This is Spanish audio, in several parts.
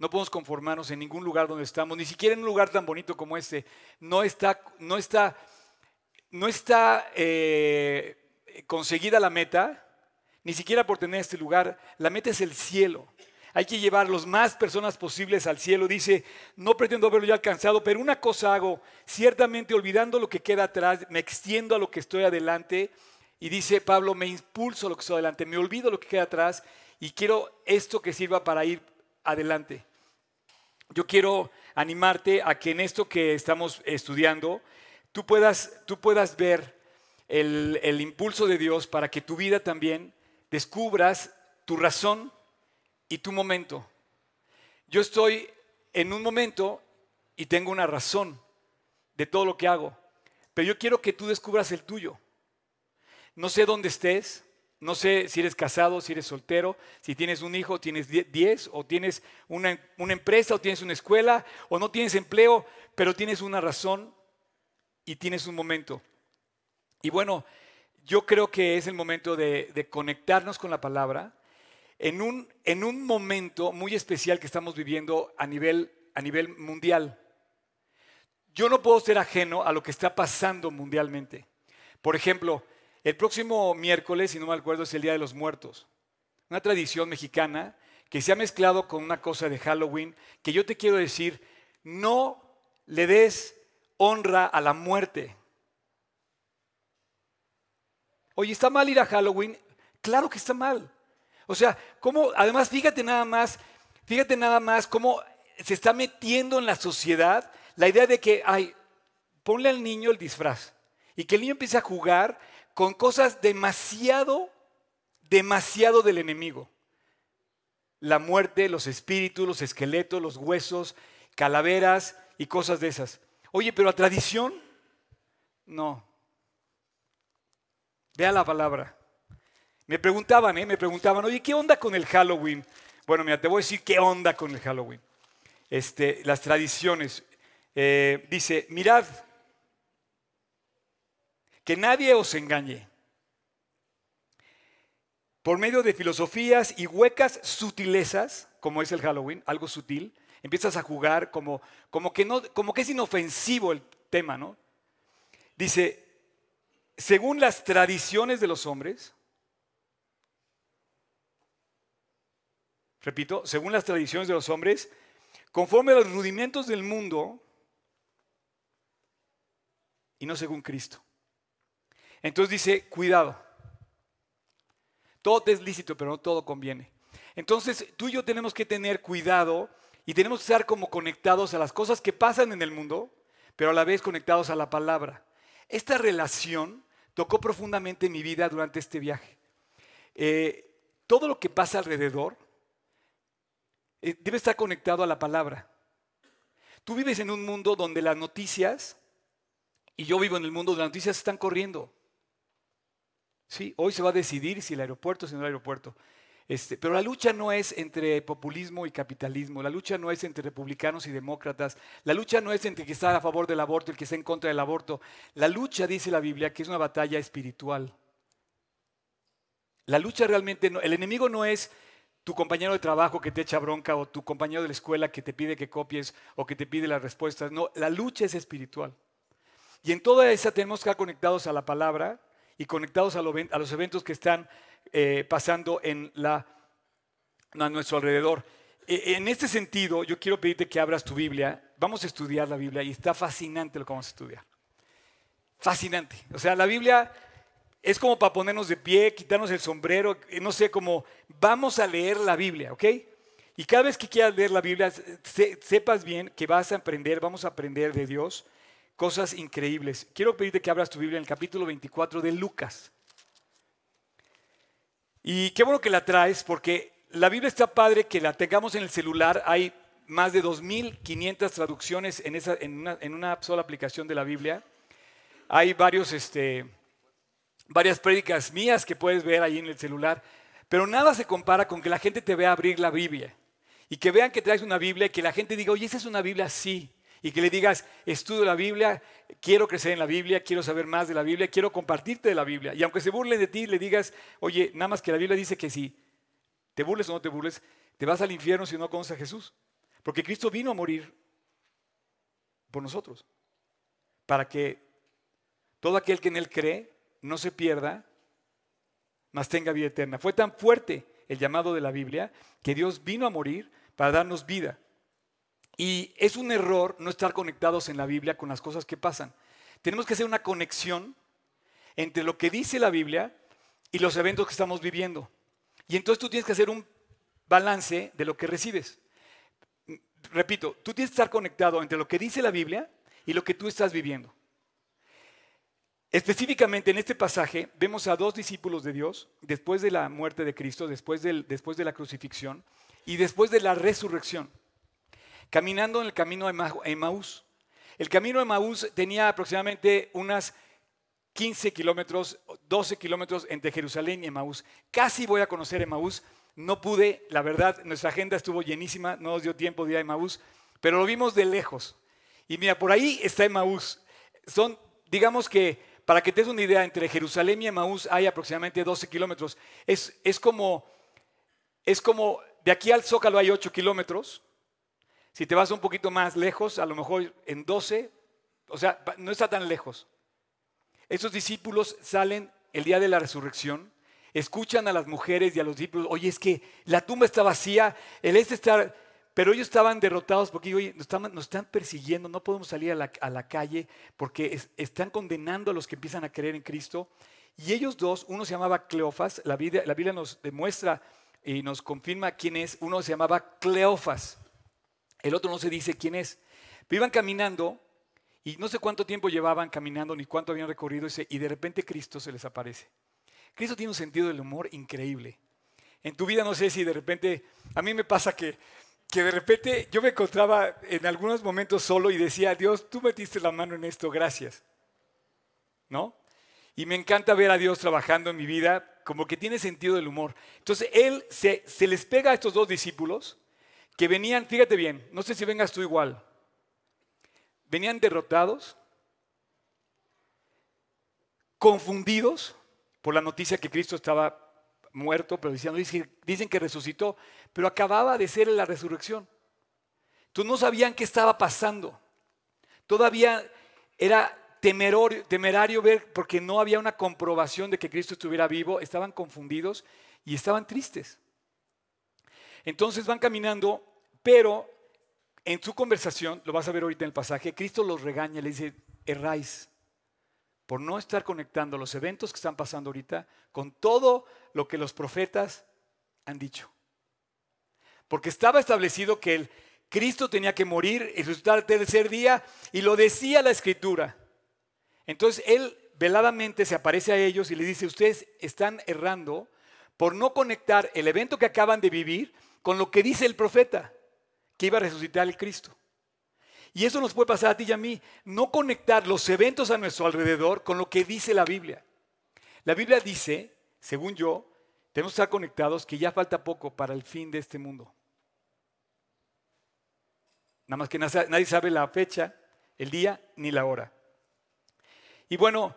no podemos conformarnos en ningún lugar donde estamos, ni siquiera en un lugar tan bonito como este. No está, no está, no está eh, conseguida la meta, ni siquiera por tener este lugar. La meta es el cielo. Hay que llevar los más personas posibles al cielo. Dice, no pretendo haberlo ya alcanzado, pero una cosa hago, ciertamente olvidando lo que queda atrás, me extiendo a lo que estoy adelante. Y dice Pablo, me impulso lo que estoy adelante, me olvido lo que queda atrás y quiero esto que sirva para ir adelante. Yo quiero animarte a que en esto que estamos estudiando, tú puedas, tú puedas ver el, el impulso de Dios para que tu vida también descubras tu razón y tu momento. Yo estoy en un momento y tengo una razón de todo lo que hago, pero yo quiero que tú descubras el tuyo. No sé dónde estés, no sé si eres casado, si eres soltero, si tienes un hijo, tienes 10 o tienes una, empresa o tienes una escuela o no tienes empleo, pero tienes una razón y tienes un momento. Y bueno, yo creo que es el momento de, conectarnos con la palabra en un, en un, momento muy especial que estamos viviendo a nivel mundial. Yo no puedo ser ajeno a lo que está pasando mundialmente. Por ejemplo, el próximo miércoles, si no me acuerdo, es el Día de los Muertos. Una tradición mexicana que se ha mezclado con una cosa de Halloween, que yo te quiero decir, no le des honra a la muerte. Oye, ¿está mal ir a Halloween? Claro que está mal. O sea, cómo, además, fíjate nada más, fíjate nada más cómo se está metiendo en la sociedad la idea de que, ay, ponle al niño el disfraz y que el niño empiece a jugar con cosas demasiado, demasiado del enemigo. La muerte, los espíritus, los esqueletos, los huesos, calaveras y cosas de esas. Oye, pero la tradición, no. Vea la palabra. Me preguntaban, ¿eh? Me preguntaban, oye, ¿qué onda con el Halloween? Bueno, mira, te voy a decir qué onda con el Halloween. Este, las tradiciones. Eh, dice, mirad, que nadie os engañe. Por medio de filosofías y huecas sutilezas, como es el Halloween, algo sutil, empiezas a jugar como, como, que, no, como que es inofensivo el tema, ¿no? Dice, según las tradiciones de los hombres, repito, según las tradiciones de los hombres, conforme a los rudimentos del mundo y no según Cristo. Entonces dice, cuidado. Todo es lícito, pero no todo conviene. Entonces tú y yo tenemos que tener cuidado y tenemos que estar como conectados a las cosas que pasan en el mundo, pero a la vez conectados a la palabra. Esta relación tocó profundamente mi vida durante este viaje. Eh, todo lo que pasa alrededor eh, debe estar conectado a la palabra. Tú vives en un mundo donde las noticias, y yo vivo en el mundo donde las noticias están corriendo. Sí, hoy se va a decidir si el aeropuerto, si no el aeropuerto. Este, pero la lucha no es entre populismo y capitalismo, la lucha no es entre republicanos y demócratas, la lucha no es entre el que está a favor del aborto y el que está en contra del aborto. La lucha, dice la Biblia, que es una batalla espiritual. La lucha realmente, no, el enemigo no es tu compañero de trabajo que te echa bronca o tu compañero de la escuela que te pide que copies o que te pide las respuestas. No, la lucha es espiritual. Y en toda esa tenemos que estar conectados a la palabra, y conectados a, los eventos que están eh, pasando en a nuestro alrededor. E, en este sentido, yo quiero pedirte que abras tu Biblia. Vamos a estudiar la Biblia y está fascinante lo que vamos a estudiar. Fascinante. O sea, la Biblia es como para ponernos de pie, quitarnos el sombrero, no sé, como vamos a leer la Biblia, ¿ok? Y cada vez que quieras leer la Biblia, sepas bien que vas a aprender, vamos a aprender de Dios cosas increíbles. Quiero pedirte que abras tu Biblia en el capítulo 24 de Lucas. Y qué bueno que la traes, porque la Biblia está padre que la tengamos en el celular. Hay más de 2.500 traducciones en, esa, en, una, en, una, sola aplicación de la Biblia. Hay varios, este, varias prédicas mías que puedes ver ahí en el celular. Pero nada se compara con que la gente te vea abrir la Biblia. Y que vean que traes una Biblia y que la gente diga, oye, esa es una Biblia así y que le digas, estudio la Biblia, quiero crecer en la Biblia, quiero saber más de la Biblia, quiero compartirte de la Biblia. Y aunque se burlen de ti, le digas, oye, nada más que la Biblia dice que si te burles o no te burles, te vas al infierno si no conoces a Jesús. Porque Cristo vino a morir por nosotros, para que todo aquel que en Él cree no se pierda, mas tenga vida eterna. Fue tan fuerte el llamado de la Biblia que Dios vino a morir para darnos vida. Y es un error no estar conectados en la Biblia con las cosas que pasan. Tenemos que hacer una conexión entre lo que dice la Biblia y los eventos que estamos viviendo. Y entonces tú tienes que hacer un balance de lo que recibes. Repito, tú tienes que estar conectado entre lo que dice la Biblia y lo que tú estás viviendo. Específicamente en este pasaje vemos a dos discípulos de Dios después de la muerte de Cristo, después, después de la crucifixión y después de la resurrección, caminando en el camino de Emaús. El camino de Emaús tenía aproximadamente unas 15 kilómetros, 12 kilómetros entre Jerusalén y Emaús. Casi voy a conocer Emaús, no pude, la verdad, nuestra agenda estuvo llenísima, no nos dio tiempo de ir a Emaús, pero lo vimos de lejos. Y mira, por ahí está Emaús. Son, digamos que para que te des una idea, entre Jerusalén y Emaús hay aproximadamente 12 kilómetros. Es, es, como, es como, de aquí al Zócalo hay 8 kilómetros. Si te vas un poquito más lejos, a lo mejor en 12, o sea, no está tan lejos. Esos discípulos salen el día de la resurrección, escuchan a las mujeres y a los discípulos, oye, es que la tumba está vacía, el este está pero ellos estaban derrotados porque nos, están, persiguiendo, no podemos salir a la, calle porque están condenando a los que empiezan a creer en Cristo. Y ellos dos, uno se llamaba Cleofas, la Biblia, la Biblia nos demuestra y nos confirma quién es, uno se llamaba Cleofas, el otro no se dice quién es. Pero iban caminando y no sé cuánto tiempo llevaban caminando ni cuánto habían recorrido ese, y de repente Cristo se les aparece. Cristo tiene un sentido del humor increíble. En tu vida no sé si de repente, a mí me pasa que que de repente yo me encontraba en algunos momentos solo y decía, Dios, tú metiste la mano en esto, gracias. ¿No? Y me encanta ver a Dios trabajando en mi vida, como que tiene sentido del humor. Entonces, Él se, se les pega a estos dos discípulos que venían, fíjate bien, no sé si vengas tú igual, venían derrotados, confundidos por la noticia que Cristo estaba muerto, pero dicen, dicen que resucitó, pero acababa de ser la resurrección. Entonces no sabían qué estaba pasando. Todavía era temerario, temerario ver porque no había una comprobación de que Cristo estuviera vivo, estaban confundidos y estaban tristes. Entonces van caminando, pero en su conversación, lo vas a ver ahorita en el pasaje, Cristo los regaña, le dice, erráis por no estar conectando los eventos que están pasando ahorita con todo lo que los profetas han dicho. Porque estaba establecido que el Cristo tenía que morir y resucitar el tercer día y lo decía la escritura. Entonces él veladamente se aparece a ellos y le dice, ustedes están errando por no conectar el evento que acaban de vivir con lo que dice el profeta, que iba a resucitar el Cristo. Y eso nos puede pasar a ti y a mí, no conectar los eventos a nuestro alrededor con lo que dice la Biblia. La Biblia dice, según yo, tenemos que estar conectados que ya falta poco para el fin de este mundo. Nada más que nadie sabe la fecha, el día ni la hora. Y bueno,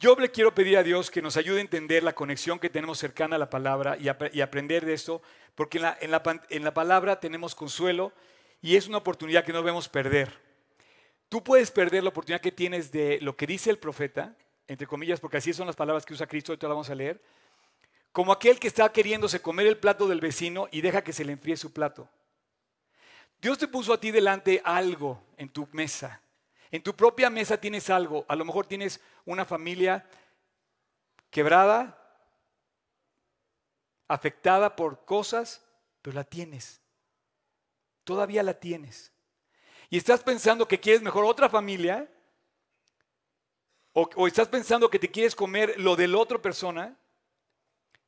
yo le quiero pedir a Dios que nos ayude a entender la conexión que tenemos cercana a la palabra y, aprender de esto, porque en la palabra tenemos consuelo, y es una oportunidad que no debemos perder. Tú puedes perder la oportunidad que tienes de lo que dice el profeta, entre comillas, porque así son las palabras que usa Cristo, ahorita la vamos a leer, como aquel que está queriéndose comer el plato del vecino y deja que se le enfríe su plato. Dios te puso a ti delante algo en tu mesa. En tu propia mesa tienes algo. A lo mejor tienes una familia quebrada, afectada por cosas, pero la tienes todavía la tienes. Y estás pensando que quieres mejor otra familia, o, estás pensando que te quieres comer lo de la otra persona,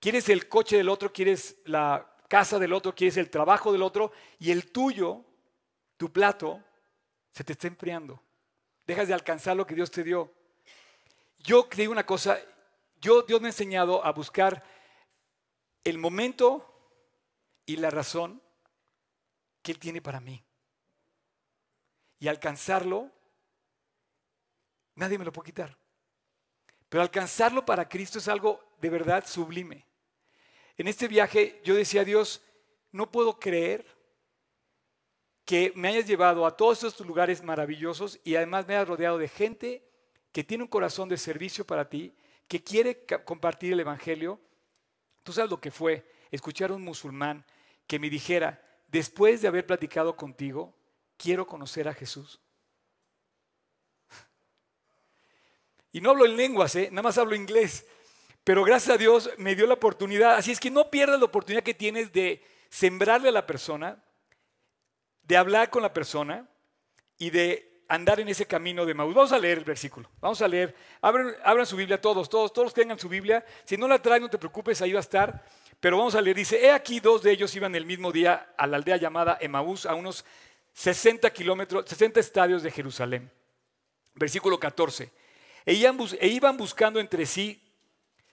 quieres el coche del otro, quieres la casa del otro, quieres el trabajo del otro, y el tuyo, tu plato, se te está enfriando. Dejas de alcanzar lo que Dios te dio. Yo digo una cosa, yo Dios me ha enseñado a buscar el momento y la razón que Él tiene para mí. Y alcanzarlo, nadie me lo puede quitar. Pero alcanzarlo para Cristo es algo de verdad sublime. En este viaje yo decía a Dios, no puedo creer que me hayas llevado a todos estos lugares maravillosos y además me hayas rodeado de gente que tiene un corazón de servicio para ti, que quiere compartir el Evangelio. Tú sabes lo que fue escuchar a un musulmán que me dijera, después de haber platicado contigo, quiero conocer a Jesús. Y no hablo en lenguas, ¿eh? nada más hablo inglés. Pero gracias a Dios me dio la oportunidad. Así es que no pierdas la oportunidad que tienes de sembrarle a la persona, de hablar con la persona y de andar en ese camino de Maús. Vamos a leer el versículo. Vamos a leer. Abran, su Biblia todos, todos, todos tengan su Biblia. Si no la traen, no te preocupes, ahí va a estar. Pero vamos a leer. Dice, he aquí dos de ellos iban el mismo día a la aldea llamada Emaús, a unos 60 kilómetros, 60 estadios de Jerusalén. Versículo 14. E, e iban buscando entre sí,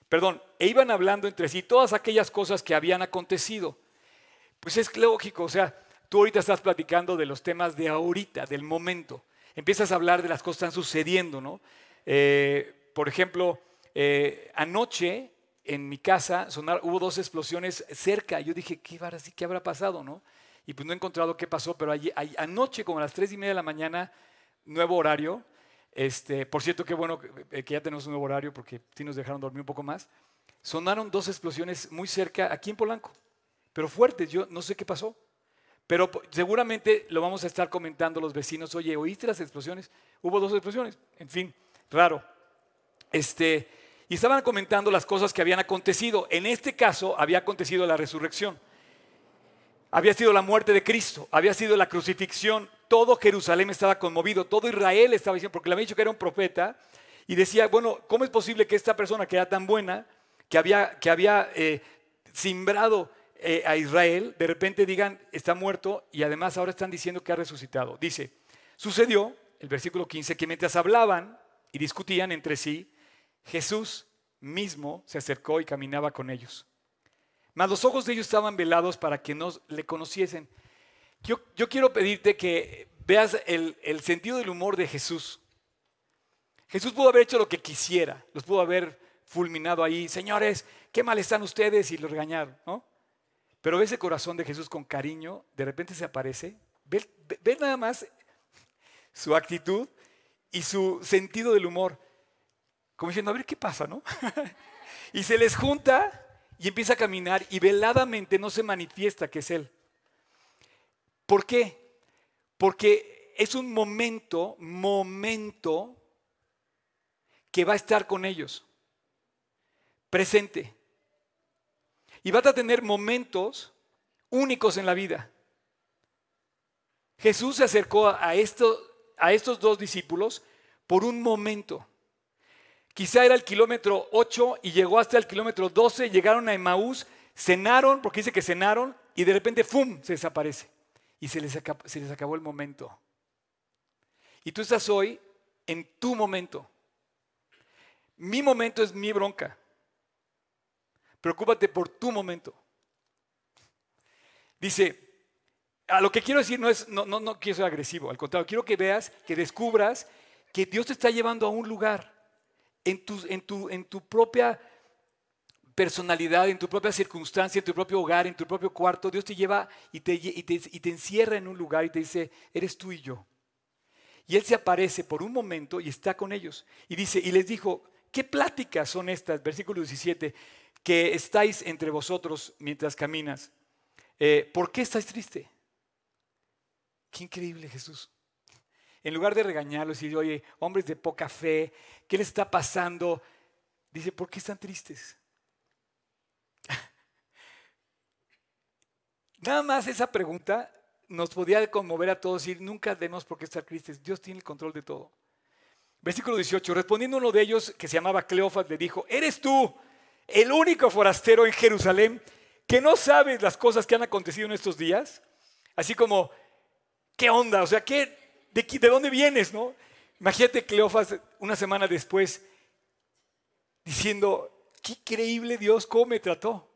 perdón, e iban hablando entre sí todas aquellas cosas que habían acontecido. Pues es lógico, o sea, tú ahorita estás platicando de los temas de ahorita, del momento. Empiezas a hablar de las cosas que están sucediendo, ¿no? Eh, por ejemplo, eh, anoche en mi casa hubo dos explosiones cerca. Yo dije, ¿qué, ¿qué habrá pasado, no? Y pues no he encontrado qué pasó, pero allí, anoche, como a las tres y media de la mañana, nuevo horario, este, por cierto, qué bueno que, ya tenemos un nuevo horario porque sí nos dejaron dormir un poco más. Sonaron dos explosiones muy cerca, aquí en Polanco, pero fuertes. Yo no sé qué pasó, pero seguramente lo vamos a estar comentando los vecinos. Oye, ¿oíste las explosiones? Hubo dos explosiones. En fin, raro. Este, y estaban comentando las cosas que habían acontecido. En este caso, había acontecido la resurrección. Había sido la muerte de Cristo, había sido la crucifixión, todo Jerusalén estaba conmovido, todo Israel estaba diciendo, porque le había dicho que era un profeta, y decía, bueno, ¿cómo es posible que esta persona que era tan buena, que había, que había eh, simbrado eh, a Israel, de repente digan, está muerto, y además ahora están diciendo que ha resucitado? Dice, sucedió, el versículo 15, que mientras hablaban y discutían entre sí, Jesús mismo se acercó y caminaba con ellos. Mas los ojos de ellos estaban velados para que no le conociesen. Yo, quiero pedirte que veas el, sentido del humor de Jesús. Jesús pudo haber hecho lo que quisiera, los pudo haber fulminado ahí, señores, qué mal están ustedes y los regañaron, ¿no? Pero ve ese corazón de Jesús con cariño, de repente se aparece, ve, nada más su actitud y su sentido del humor, como diciendo, a ver qué pasa, ¿no? y se les junta y empieza a caminar y veladamente no se manifiesta que es Él. ¿Por qué? Porque es un momento, momento que va a estar con ellos, presente. Y va a tener momentos únicos en la vida. Jesús se acercó a estos dos discípulos por un momento. Quizá era el kilómetro 8 y llegó hasta el kilómetro 12, llegaron a Emaús, cenaron, porque dice que cenaron, y de repente, ¡fum!, se desaparece y se les, acabó, se les acabó el momento. Y tú estás hoy en tu momento. Mi momento es mi bronca. Preocúpate por tu momento. Dice, a lo que quiero decir no es, no, no, no quiero ser agresivo, al contrario, quiero que veas, que descubras que Dios te está llevando a un lugar en tu, en tu, en tu propia personalidad, en tu propia circunstancia, en tu propio hogar, en tu propio cuarto, Dios te lleva y te, y te, encierra en un lugar y te dice, eres tú y yo. Y Él se aparece por un momento y está con ellos. Y dice, y les dijo, ¿qué pláticas son estas? Versículo 17, que estáis entre vosotros mientras caminas. Eh, ¿Por qué estáis triste? Qué increíble Jesús. En lugar de regañarlos y decir, oye, hombres de poca fe, ¿qué les está pasando? Dice, ¿por qué están tristes? Nada más esa pregunta nos podía conmover a todos y nunca demos por qué estar tristes. Dios tiene el control de todo. Versículo 18. Respondiendo uno de ellos, que se llamaba Cleofas, le dijo, ¿eres tú el único forastero en Jerusalén que no sabes las cosas que han acontecido en estos días? Así como, ¿qué onda? O sea, ¿qué, de, ¿de dónde vienes? No? Imagínate Cleofas una semana después diciendo, qué increíble Dios, cómo me trató.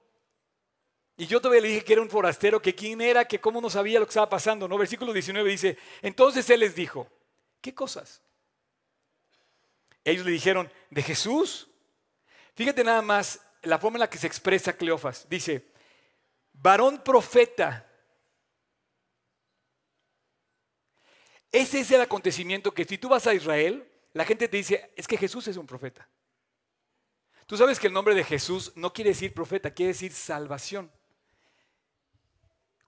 Y yo todavía le dije que era un forastero, que quién era, que cómo no sabía lo que estaba pasando. ¿no? Versículo 19 dice, entonces él les dijo, ¿qué cosas? Ellos le dijeron, de Jesús. Fíjate nada más la forma en la que se expresa Cleofas. Dice, varón profeta. ese es el acontecimiento que si tú vas a Israel, la gente te dice, es que Jesús es un profeta. Tú sabes que el nombre de Jesús no quiere decir profeta, quiere decir salvación.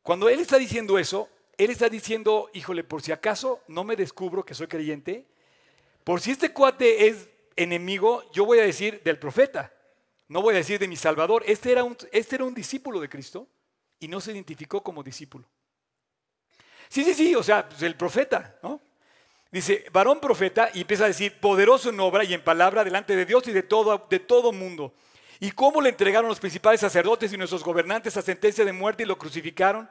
Cuando Él está diciendo eso, Él está diciendo, híjole, por si acaso no me descubro que soy creyente, por si este cuate es enemigo, yo voy a decir del profeta, no voy a decir de mi Salvador. Este era un, este era un discípulo de Cristo y no se identificó como discípulo. Sí, sí, sí, o sea, pues el profeta, ¿no? Dice, varón profeta, y empieza a decir, poderoso en obra y en palabra delante de Dios y de todo, de todo mundo. ¿Y cómo le entregaron los principales sacerdotes y nuestros gobernantes a sentencia de muerte y lo crucificaron?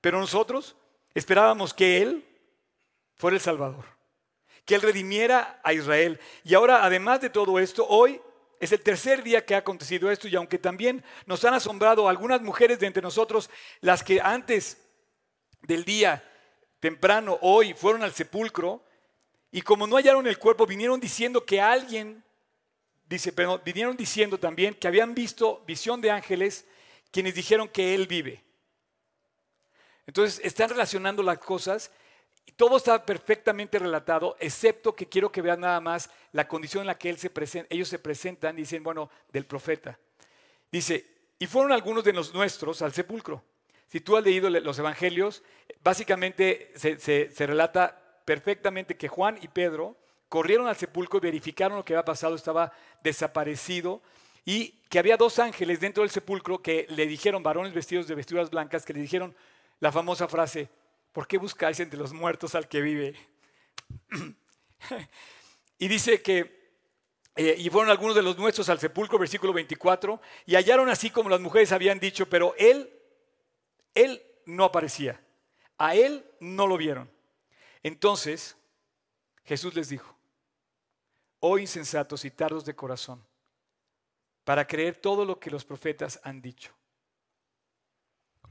Pero nosotros esperábamos que Él fuera el Salvador, que Él redimiera a Israel. Y ahora, además de todo esto, hoy es el tercer día que ha acontecido esto y aunque también nos han asombrado algunas mujeres de entre nosotros, las que antes del día temprano, hoy, fueron al sepulcro, y como no hallaron el cuerpo, vinieron diciendo que alguien, dice, pero vinieron diciendo también que habían visto visión de ángeles quienes dijeron que Él vive. Entonces están relacionando las cosas todo está perfectamente relatado, excepto que quiero que vean nada más la condición en la que él se ellos se presentan, dicen, bueno, del profeta. Dice, y fueron algunos de los nuestros al sepulcro. Si tú has leído los evangelios, básicamente se relata perfectamente que Juan y Pedro corrieron al sepulcro y verificaron lo que había pasado, estaba desaparecido y que había dos ángeles dentro del sepulcro que le dijeron, varones vestidos de vestiduras blancas, que le dijeron la famosa frase, ¿por qué buscáis entre los muertos al que vive? y dice que, eh, y fueron algunos de los nuestros al sepulcro, versículo 24, y hallaron así como las mujeres habían dicho, pero él, él no aparecía, a él no lo vieron. Entonces Jesús les dijo, oh insensatos y tardos de corazón, para creer todo lo que los profetas han dicho.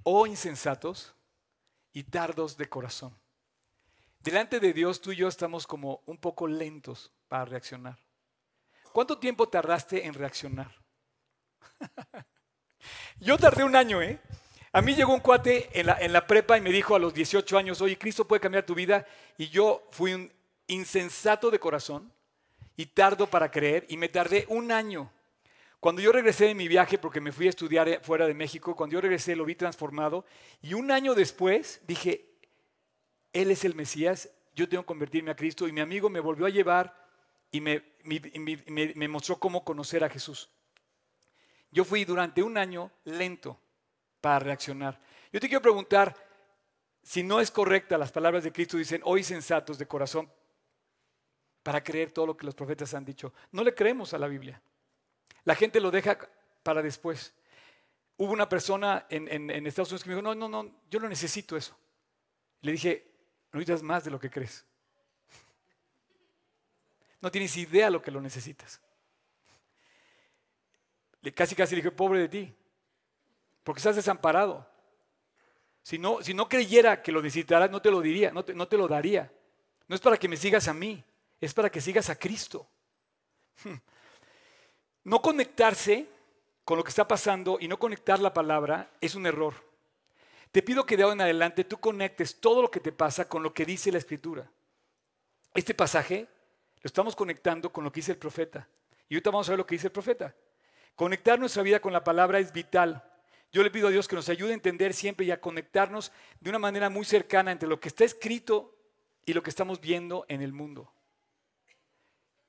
Oh insensatos y tardos de corazón. Delante de Dios tú y yo estamos como un poco lentos para reaccionar. ¿Cuánto tiempo tardaste en reaccionar? yo tardé un año, ¿eh? A mí llegó un cuate en la, en la prepa y me dijo a los 18 años, oye, Cristo puede cambiar tu vida. Y yo fui un insensato de corazón y tardo para creer y me tardé un año. Cuando yo regresé de mi viaje, porque me fui a estudiar fuera de México, cuando yo regresé lo vi transformado y un año después dije, Él es el Mesías, yo tengo que convertirme a Cristo y mi amigo me volvió a llevar y me mostró cómo conocer a Jesús. Yo fui durante un año lento para reaccionar. Yo te quiero preguntar, si no es correcta las palabras de Cristo, dicen, hoy sensatos de corazón, para creer todo lo que los profetas han dicho. No le creemos a la Biblia. La gente lo deja para después. Hubo una persona en, Estados Unidos que me dijo, no, no, no, yo no necesito eso. Le dije, no necesitas más de lo que crees. No tienes idea lo que lo necesitas. Le, casi, casi le dije, pobre de ti porque estás desamparado. Si no, si no creyera que lo necesitaras, no te lo diría, no te, no te lo daría. No es para que me sigas a mí, es para que sigas a Cristo. No conectarse con lo que está pasando y no conectar la palabra es un error. Te pido que de ahora en adelante tú conectes todo lo que te pasa con lo que dice la Escritura. Este pasaje lo estamos conectando con lo que dice el profeta. Y ahorita vamos a ver lo que dice el profeta. Conectar nuestra vida con la palabra es vital. Yo le pido a Dios que nos ayude a entender siempre y a conectarnos de una manera muy cercana entre lo que está escrito y lo que estamos viendo en el mundo.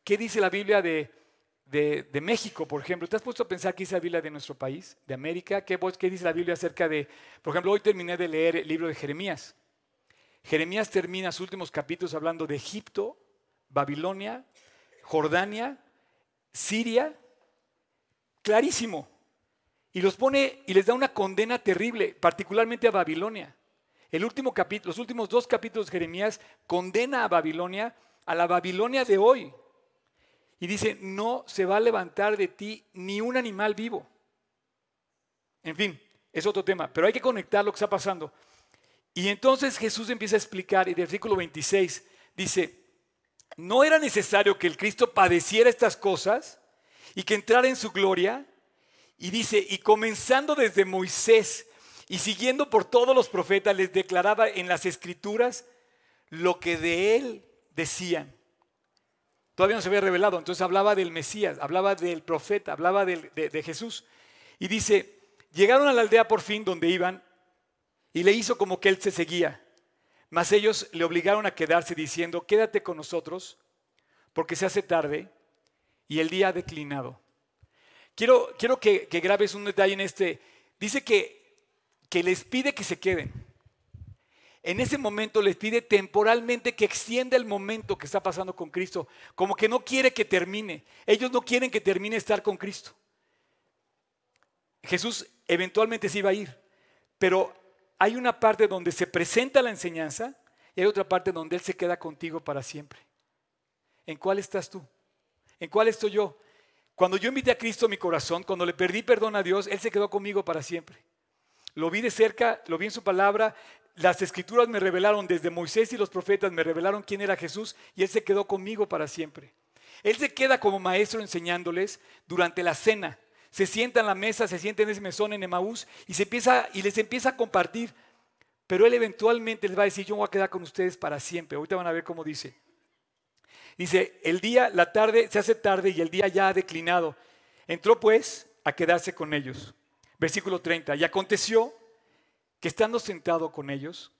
¿Qué dice la Biblia de, México, por ejemplo? ¿Te has puesto a pensar qué dice la Biblia de nuestro país, de América? ¿Qué, ¿Qué dice la Biblia acerca de, por ejemplo, hoy terminé de leer el libro de Jeremías. Jeremías termina sus últimos capítulos hablando de Egipto, Babilonia, Jordania, Siria. Clarísimo. Y los pone y les da una condena terrible, particularmente a Babilonia. El último capítulo, los últimos dos capítulos de Jeremías condena a Babilonia, a la Babilonia de hoy. Y dice, no se va a levantar de ti ni un animal vivo. En fin, es otro tema, pero hay que conectar lo que está pasando. Y entonces Jesús empieza a explicar, y del versículo 26 dice, no era necesario que el Cristo padeciera estas cosas y que entrara en su gloria. Y dice, y comenzando desde Moisés y siguiendo por todos los profetas, les declaraba en las escrituras lo que de él decían. Todavía no se había revelado, entonces hablaba del Mesías, hablaba del profeta, hablaba de, de Jesús. Y dice, llegaron a la aldea por fin donde iban y le hizo como que él se seguía. Mas ellos le obligaron a quedarse diciendo, quédate con nosotros porque se hace tarde y el día ha declinado. Quiero, quiero que, grabes un detalle en este. Dice que, que les pide que se queden. En ese momento les pide temporalmente que extienda el momento que está pasando con Cristo, como que no quiere que termine. Ellos no quieren que termine estar con Cristo. Jesús eventualmente se iba a ir, pero hay una parte donde se presenta la enseñanza y hay otra parte donde Él se queda contigo para siempre. ¿En cuál estás tú? ¿En cuál estoy yo? Cuando yo invité a Cristo a mi corazón, cuando le perdí perdón a Dios, Él se quedó conmigo para siempre. Lo vi de cerca, lo vi en su palabra. Las escrituras me revelaron, desde Moisés y los profetas me revelaron quién era Jesús y Él se quedó conmigo para siempre. Él se queda como maestro enseñándoles durante la cena. Se sienta en la mesa, se sienta en ese mesón en Emaús y, y les empieza a compartir. Pero Él eventualmente les va a decir, yo voy a quedar con ustedes para siempre. Ahorita van a ver cómo dice. Dice, el día, la tarde se hace tarde y el día ya ha declinado. Entró pues a quedarse con ellos. Versículo 30. Y aconteció que estando sentado con ellos,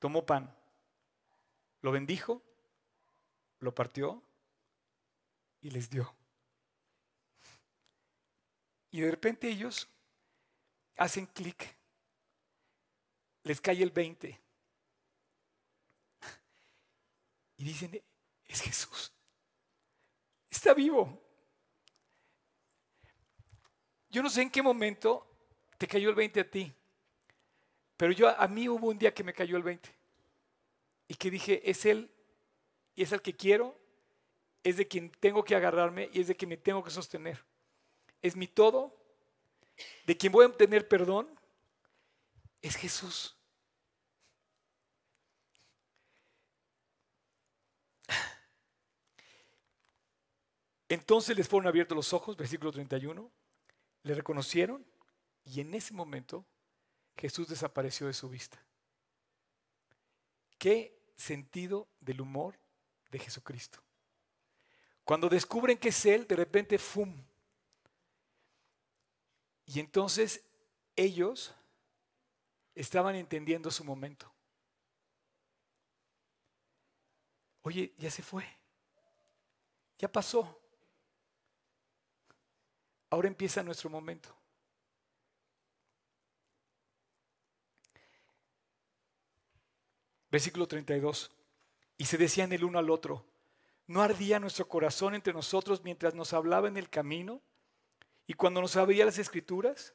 tomó pan, lo bendijo, lo partió y les dio. Y de repente ellos hacen clic, les cae el 20 y dicen, es Jesús. Está vivo. Yo no sé en qué momento te cayó el 20 a ti, pero yo a mí hubo un día que me cayó el 20 y que dije, es Él y es el que quiero, es de quien tengo que agarrarme y es de quien me tengo que sostener. Es mi todo, de quien voy a obtener perdón, es Jesús. Entonces les fueron abiertos los ojos, versículo 31, le reconocieron y en ese momento Jesús desapareció de su vista. ¿Qué sentido del humor de Jesucristo? Cuando descubren que es Él, de repente, ¡fum! Y entonces ellos estaban entendiendo su momento. Oye, ya se fue. Ya pasó. Ahora empieza nuestro momento. Versículo 32. Y se decían el uno al otro, ¿no ardía nuestro corazón entre nosotros mientras nos hablaba en el camino y cuando nos abría las escrituras?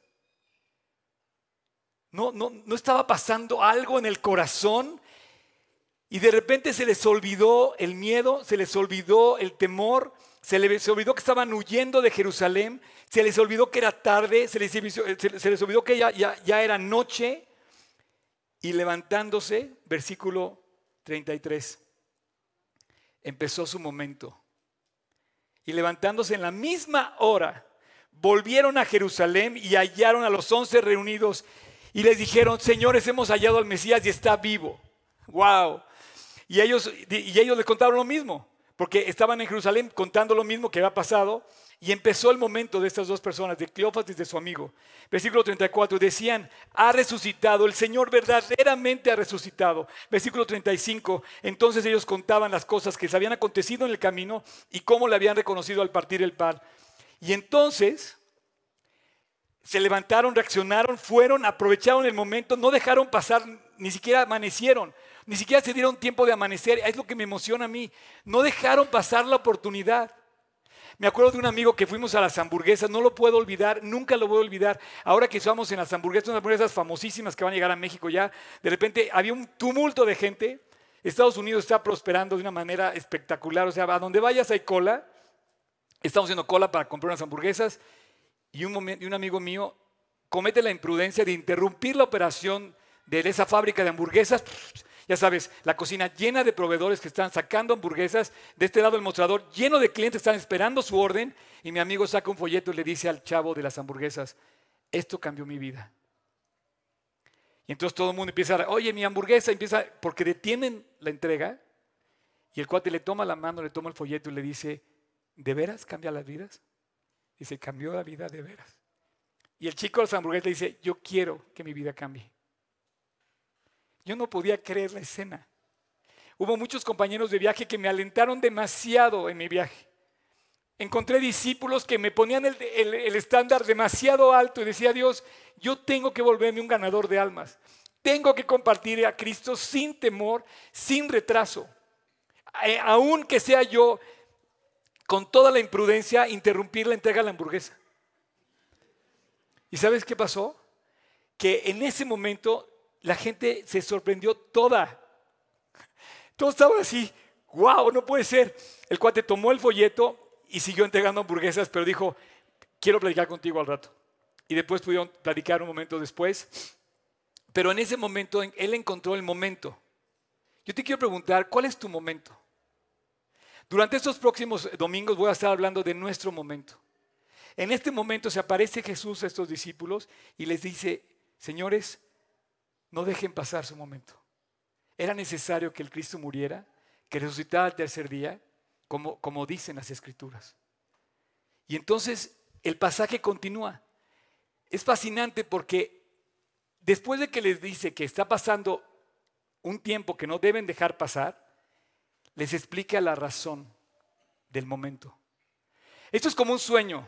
¿No, no, no estaba pasando algo en el corazón? Y de repente se les olvidó el miedo, se les olvidó el temor, se les olvidó que estaban huyendo de Jerusalén, se les olvidó que era tarde, se les, olvidó que ya, ya era noche. Y levantándose, versículo 33, empezó su momento. Y levantándose en la misma hora, volvieron a Jerusalén y hallaron a los once reunidos y les dijeron, señores, hemos hallado al Mesías y está vivo. ¡Wow! Y ellos, y ellos les contaron lo mismo porque estaban en Jerusalén contando lo mismo que había pasado y empezó el momento de estas dos personas, de Cleófatis y de su amigo. Versículo 34, decían, ha resucitado, el Señor verdaderamente ha resucitado. Versículo 35, entonces ellos contaban las cosas que les habían acontecido en el camino y cómo le habían reconocido al partir el pan. Y entonces se levantaron, reaccionaron, fueron, aprovecharon el momento, no dejaron pasar, ni siquiera amanecieron. Ni siquiera se dieron tiempo de amanecer. Es lo que me emociona a mí. No dejaron pasar la oportunidad. Me acuerdo de un amigo que fuimos a las hamburguesas, no lo puedo olvidar, nunca lo voy a olvidar. Ahora que estamos en las hamburguesas, unas hamburguesas famosísimas que van a llegar a México ya, de repente había un tumulto de gente. Estados Unidos está prosperando de una manera espectacular. O sea, a donde vayas hay cola. Estamos haciendo cola para comprar unas hamburguesas. Y un, amigo mío comete la imprudencia de interrumpir la operación de esa fábrica de hamburguesas ya sabes, la cocina llena de proveedores que están sacando hamburguesas, de este lado el mostrador lleno de clientes que están esperando su orden y mi amigo saca un folleto y le dice al chavo de las hamburguesas, esto cambió mi vida. Y entonces todo el mundo empieza a, oye, mi hamburguesa, empieza, porque detienen la entrega. Y el cuate le toma la mano, le toma el folleto y le dice, ¿de veras cambia las vidas? Dice, cambió la vida de veras. Y el chico de los hamburguesas le dice, yo quiero que mi vida cambie. Yo no podía creer la escena. Hubo muchos compañeros de viaje que me alentaron demasiado en mi viaje. Encontré discípulos que me ponían el, estándar demasiado alto y decía Dios, yo tengo que volverme un ganador de almas. Tengo que compartir a Cristo sin temor, sin retraso. Eh, aun que sea yo, con toda la imprudencia, interrumpir la entrega de la hamburguesa. ¿Y sabes qué pasó? Que en ese momento la gente se sorprendió toda. Todos estaban así, wow, no puede ser. El cuate tomó el folleto y siguió entregando hamburguesas, pero dijo, quiero platicar contigo al rato. Y después pudieron platicar un momento después. Pero en ese momento él encontró el momento. Yo te quiero preguntar, ¿cuál es tu momento? Durante estos próximos domingos voy a estar hablando de nuestro momento. En este momento se aparece Jesús a estos discípulos y les dice, señores, no dejen pasar su momento. Era necesario que el Cristo muriera, que resucitara al tercer día, como, como dicen las escrituras. Y entonces el pasaje continúa. Es fascinante porque después de que les dice que está pasando un tiempo que no deben dejar pasar, les explica la razón del momento. Esto es como un sueño.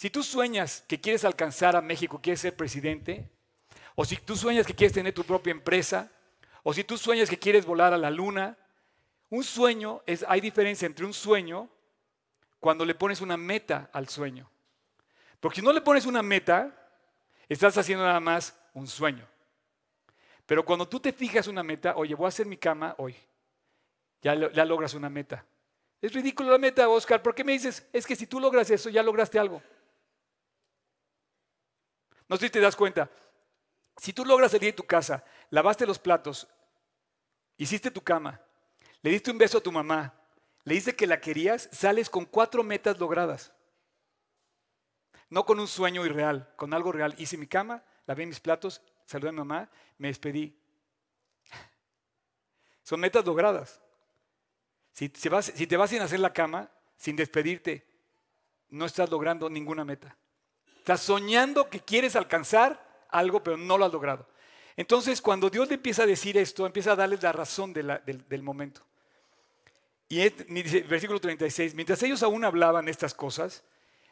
Si tú sueñas que quieres alcanzar a México, quieres ser presidente, o si tú sueñas que quieres tener tu propia empresa, o si tú sueñas que quieres volar a la luna, un sueño es, hay diferencia entre un sueño cuando le pones una meta al sueño. Porque si no le pones una meta, estás haciendo nada más un sueño. Pero cuando tú te fijas una meta, oye, voy a hacer mi cama hoy, ya, ya logras una meta. Es ridículo la meta, Oscar. ¿Por qué me dices? Es que si tú logras eso, ya lograste algo. No sé si te das cuenta. Si tú logras salir de tu casa, lavaste los platos, hiciste tu cama, le diste un beso a tu mamá, le dices que la querías, sales con cuatro metas logradas. No con un sueño irreal, con algo real. Hice mi cama, lavé mis platos, saludé a mi mamá, me despedí. Son metas logradas. Si, si te vas sin hacer la cama, sin despedirte, no estás logrando ninguna meta. Estás soñando que quieres alcanzar algo, pero no lo has logrado. Entonces, cuando Dios le empieza a decir esto, empieza a darles la razón del, momento. Y dice, versículo 36, mientras ellos aún hablaban estas cosas,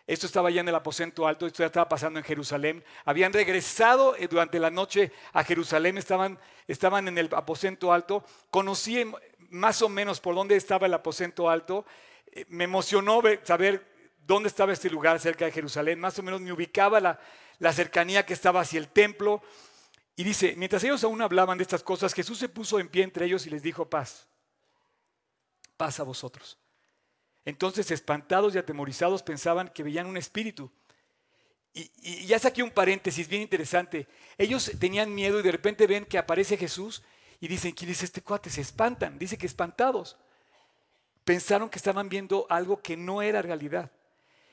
esto estaba ya en el aposento alto, esto ya estaba pasando en Jerusalén. Habían regresado eh, durante la noche a Jerusalén, estaban, estaban en el aposento alto. Conocí más o menos por dónde estaba el aposento alto. Eh, me emocionó saber dónde estaba este lugar cerca de Jerusalén, más o menos me ubicaba la, cercanía que estaba hacia el templo. Y dice, mientras ellos aún hablaban de estas cosas, Jesús se puso en pie entre ellos y les dijo, paz, paz a vosotros. Entonces, espantados y atemorizados, pensaban que veían un espíritu. Y, y, ya saqué un paréntesis bien interesante. Ellos tenían miedo y de repente ven que aparece Jesús y dicen, ¿quién es este cuate? Se espantan. Dice que espantados. Pensaron que estaban viendo algo que no era realidad.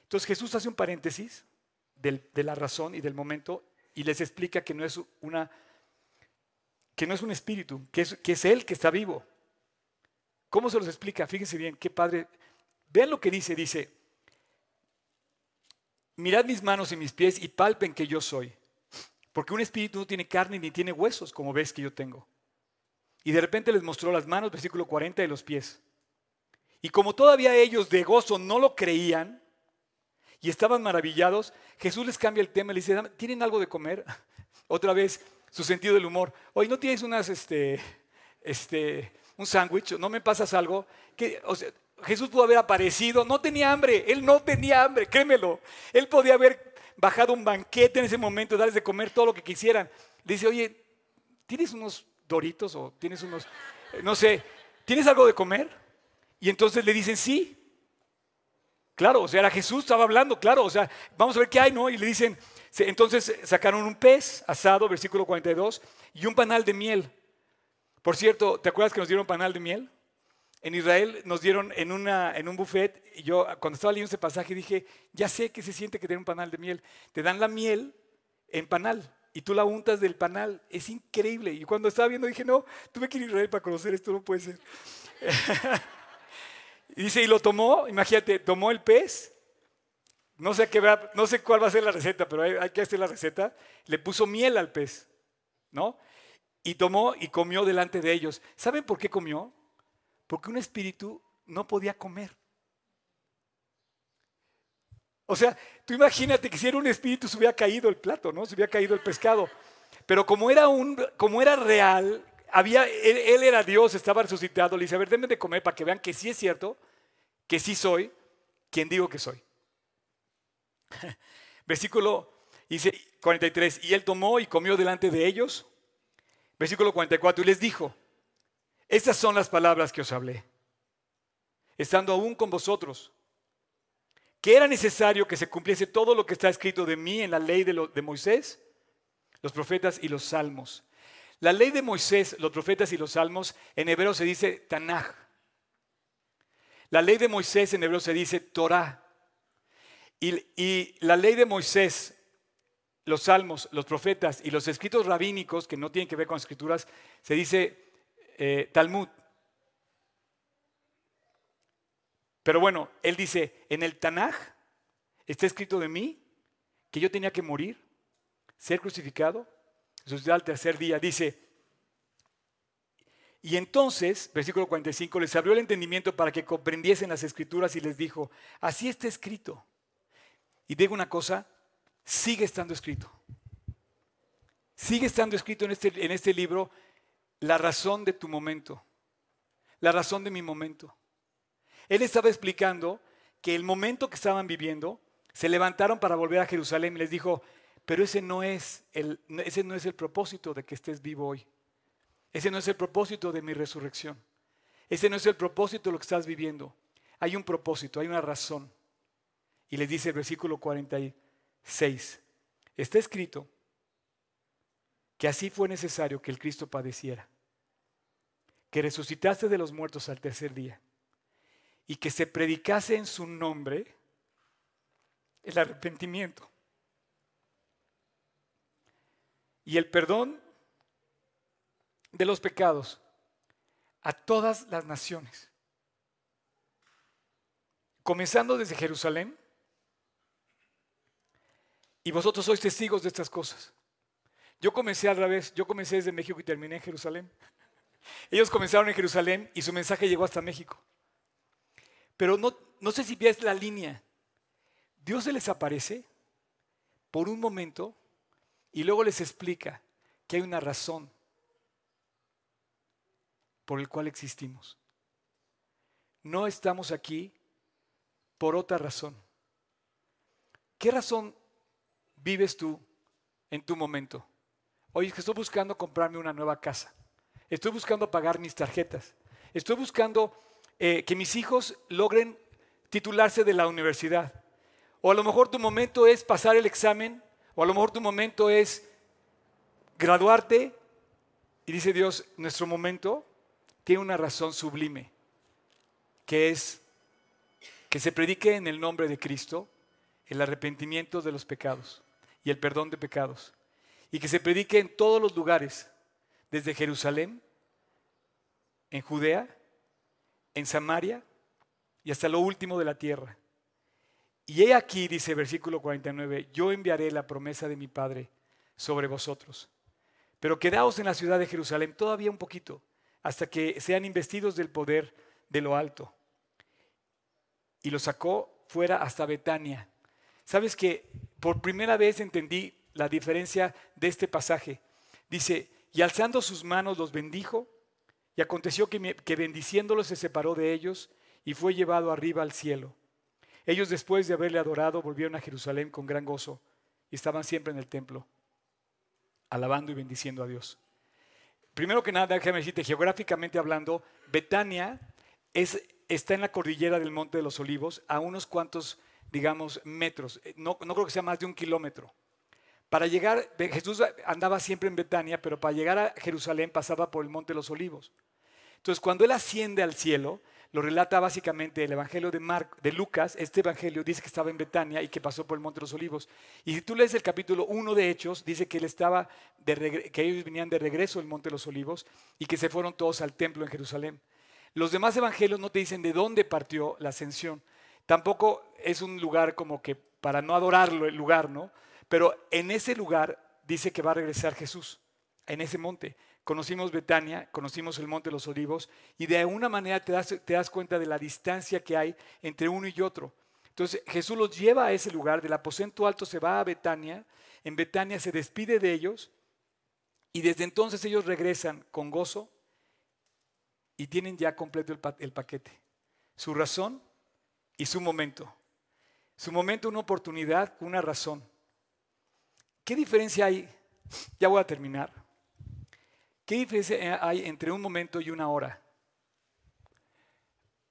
Entonces Jesús hace un paréntesis de la razón y del momento y les explica que no es una que no es un espíritu, que es, que es Él que está vivo. ¿Cómo se los explica? Fíjense bien, qué padre. Vean lo que dice, dice, mirad mis manos y mis pies y palpen que yo soy. Porque un espíritu no tiene carne ni tiene huesos, como ves que yo tengo. Y de repente les mostró las manos, versículo 40, y los pies. Y como todavía ellos de gozo no lo creían, y estaban maravillados, Jesús les cambia el tema y les dice, ¿tienen algo de comer? Otra vez, su sentido del humor. Hoy no tienes unas, este, este, un sándwich, no me pasas algo. Que, Jesús pudo haber aparecido, no tenía hambre, él no tenía hambre, créemelo. Él podía haber bajado un banquete en ese momento, darles de comer todo lo que quisieran. Dice, oye, ¿tienes unos doritos o tienes unos, no sé, ¿tienes algo de comer? Y entonces le dicen, sí. Claro, o sea, era Jesús, estaba hablando, claro, o sea, vamos a ver qué hay, ¿no? Y le dicen, entonces sacaron un pez asado, versículo 42, y un panal de miel. Por cierto, ¿te acuerdas que nos dieron panal de miel? En Israel nos dieron en, una, en un buffet, y yo cuando estaba leyendo ese pasaje dije, ya sé que se siente que tiene un panal de miel. Te dan la miel en panal, y tú la untas del panal. Es increíble. Y cuando estaba viendo dije, no, tuve que ir a Israel para conocer esto, no puede ser. y dice, y lo tomó, imagínate, tomó el pez. No sé, qué no sé cuál va a ser la receta, pero hay, hay que hacer la receta. Le puso miel al pez, ¿no? Y tomó y comió delante de ellos. ¿Saben por qué comió? Porque un espíritu no podía comer. O sea, tú imagínate que si era un espíritu se hubiera caído el plato, ¿no? Se hubiera caído el pescado. Pero como era, un, como era real, había, él, era Dios, estaba resucitado, le dice, a ver, denme de comer para que vean que sí es cierto, que sí soy quien digo que soy. Versículo dice 43, y él tomó y comió delante de ellos. Versículo 44, y les dijo, estas son las palabras que os hablé, estando aún con vosotros que era necesario que se cumpliese todo lo que está escrito de mí en la ley de, Moisés, los profetas y los salmos. La ley de Moisés, los profetas y los salmos, en hebreo se dice Tanaj. La ley de Moisés en hebreo se dice Torah. Y, la ley de Moisés, los salmos, los profetas y los escritos rabínicos, que no tienen que ver con escrituras, se dice eh, Talmud. Pero bueno, él dice, en el Tanaj está escrito de mí que yo tenía que morir, ser crucificado, resucitar al tercer día. Dice, y entonces, versículo 45, les abrió el entendimiento para que comprendiesen las escrituras y les dijo, así está escrito. Y digo una cosa, sigue estando escrito. Sigue estando escrito en este, en este libro la razón de tu momento, la razón de mi momento. Él estaba explicando que el momento que estaban viviendo, se levantaron para volver a Jerusalén y les dijo, pero ese no es el, ese no es el propósito de que estés vivo hoy. Ese no es el propósito de mi resurrección. Ese no es el propósito de lo que estás viviendo. Hay un propósito, hay una razón. Y les dice el versículo 46, está escrito que así fue necesario que el Cristo padeciera, que resucitaste de los muertos al tercer día y que se predicase en su nombre el arrepentimiento y el perdón de los pecados a todas las naciones, comenzando desde Jerusalén. Y vosotros sois testigos de estas cosas. Yo comencé al revés, yo comencé desde México y terminé en Jerusalén. Ellos comenzaron en Jerusalén y su mensaje llegó hasta México. Pero no, no sé si ves la línea. Dios se les aparece por un momento y luego les explica que hay una razón por el cual existimos. No estamos aquí por otra razón. ¿Qué razón vives tú en tu momento? Oye, que estoy buscando comprarme una nueva casa. Estoy buscando pagar mis tarjetas. Estoy buscando eh, que mis hijos logren titularse de la universidad. O a lo mejor tu momento es pasar el examen, o a lo mejor tu momento es graduarte. Y dice Dios, nuestro momento tiene una razón sublime, que es que se predique en el nombre de Cristo el arrepentimiento de los pecados y el perdón de pecados. Y que se predique en todos los lugares, desde Jerusalén, en Judea, en Samaria y hasta lo último de la tierra. Y he aquí, dice versículo 49, yo enviaré la promesa de mi Padre sobre vosotros. Pero quedaos en la ciudad de Jerusalén todavía un poquito, hasta que sean investidos del poder de lo alto. Y lo sacó fuera hasta Betania. Sabes que por primera vez entendí la diferencia de este pasaje. Dice, y alzando sus manos los bendijo y aconteció que, que bendiciéndolos se separó de ellos y fue llevado arriba al cielo. Ellos después de haberle adorado volvieron a Jerusalén con gran gozo y estaban siempre en el templo, alabando y bendiciendo a Dios. Primero que nada, déjame decirte, geográficamente hablando, Betania es, está en la cordillera del Monte de los Olivos, a unos cuantos, digamos, metros. No, no creo que sea más de un kilómetro. Para llegar, Jesús andaba siempre en Betania, pero para llegar a Jerusalén pasaba por el Monte de los Olivos. Entonces, cuando Él asciende al cielo, lo relata básicamente el Evangelio de, de Lucas. Este Evangelio dice que estaba en Betania y que pasó por el Monte de los Olivos. Y si tú lees el capítulo 1 de Hechos, dice que, él estaba que ellos venían de regreso del Monte de los Olivos y que se fueron todos al templo en Jerusalén. Los demás evangelios no te dicen de dónde partió la ascensión. Tampoco es un lugar como que para no adorarlo el lugar, ¿no? Pero en ese lugar dice que va a regresar Jesús, en ese monte. Conocimos Betania, conocimos el monte de los olivos y de alguna manera te das, te das cuenta de la distancia que hay entre uno y otro. Entonces Jesús los lleva a ese lugar, del aposento alto se va a Betania, en Betania se despide de ellos y desde entonces ellos regresan con gozo y tienen ya completo el, el paquete. Su razón y su momento. Su momento, una oportunidad, una razón. ¿Qué diferencia hay? Ya voy a terminar. ¿Qué diferencia hay entre un momento y una hora?